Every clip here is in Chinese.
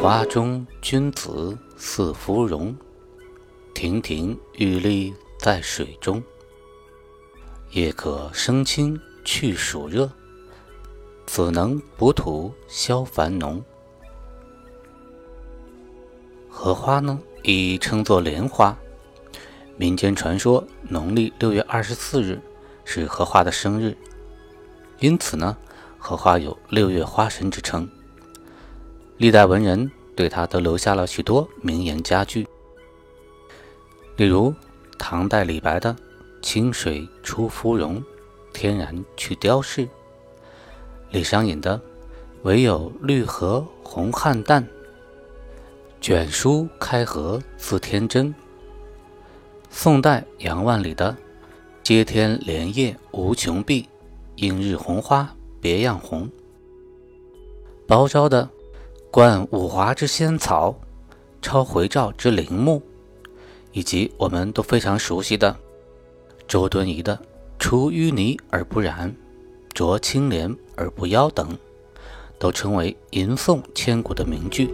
花中君子似芙蓉，亭亭玉立在水中。也可生清去暑热，子能补土消烦浓。荷花呢，亦称作莲花。民间传说，农历六月二十四日是荷花的生日，因此呢，荷花有六月花神之称。历代文人对它都留下了许多名言佳句，例如唐代李白的“清水出芙蓉，天然去雕饰”，李商隐的“唯有绿荷红菡萏，卷舒开合自天真”，宋代杨万里的“接天莲叶无穷碧，映日红花别样红”，包昭的。观五华之仙草，超回照之灵木，以及我们都非常熟悉的周敦颐的“出淤泥而不染，濯清涟而不妖”等，都成为吟诵千古的名句。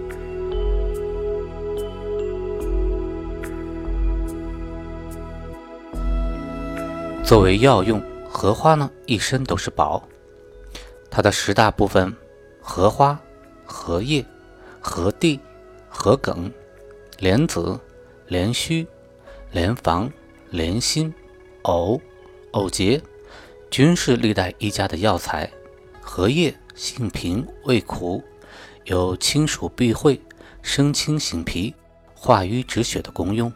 作为药用，荷花呢一身都是宝。它的十大部分：荷花。荷叶、荷蒂、荷梗、莲子、莲须、莲房、莲心、藕、藕节，均是历代医家的药材。荷叶性平，味苦，有清暑避秽、生清醒脾、化瘀止血的功用。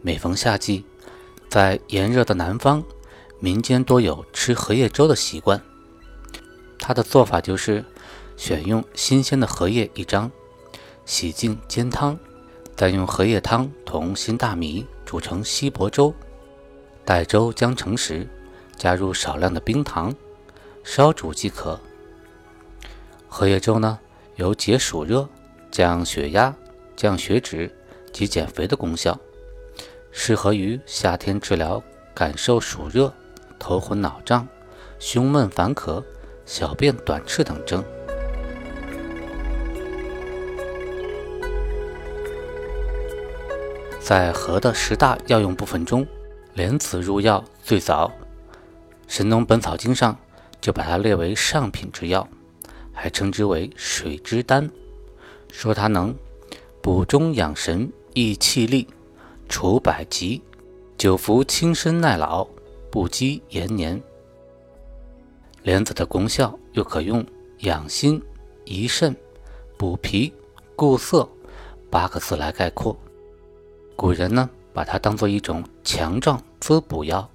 每逢夏季，在炎热的南方，民间多有吃荷叶粥的习惯。它的做法就是。选用新鲜的荷叶一张，洗净煎汤，再用荷叶汤同新大米煮成稀薄粥。待粥将成时，加入少量的冰糖，烧煮即可。荷叶粥呢，有解暑热、降血压、降血脂及减肥的功效，适合于夏天治疗感受暑热、头昏脑胀、胸闷烦渴、小便短赤等症。在荷的十大药用部分中，莲子入药最早，《神农本草经》上就把它列为上品之药，还称之为水之丹，说它能补中养神、益气力、除百疾、久服轻身耐老、不积延年。莲子的功效又可用养心、益肾、补脾、固色八个字来概括。古人呢，把它当做一种强壮滋补药，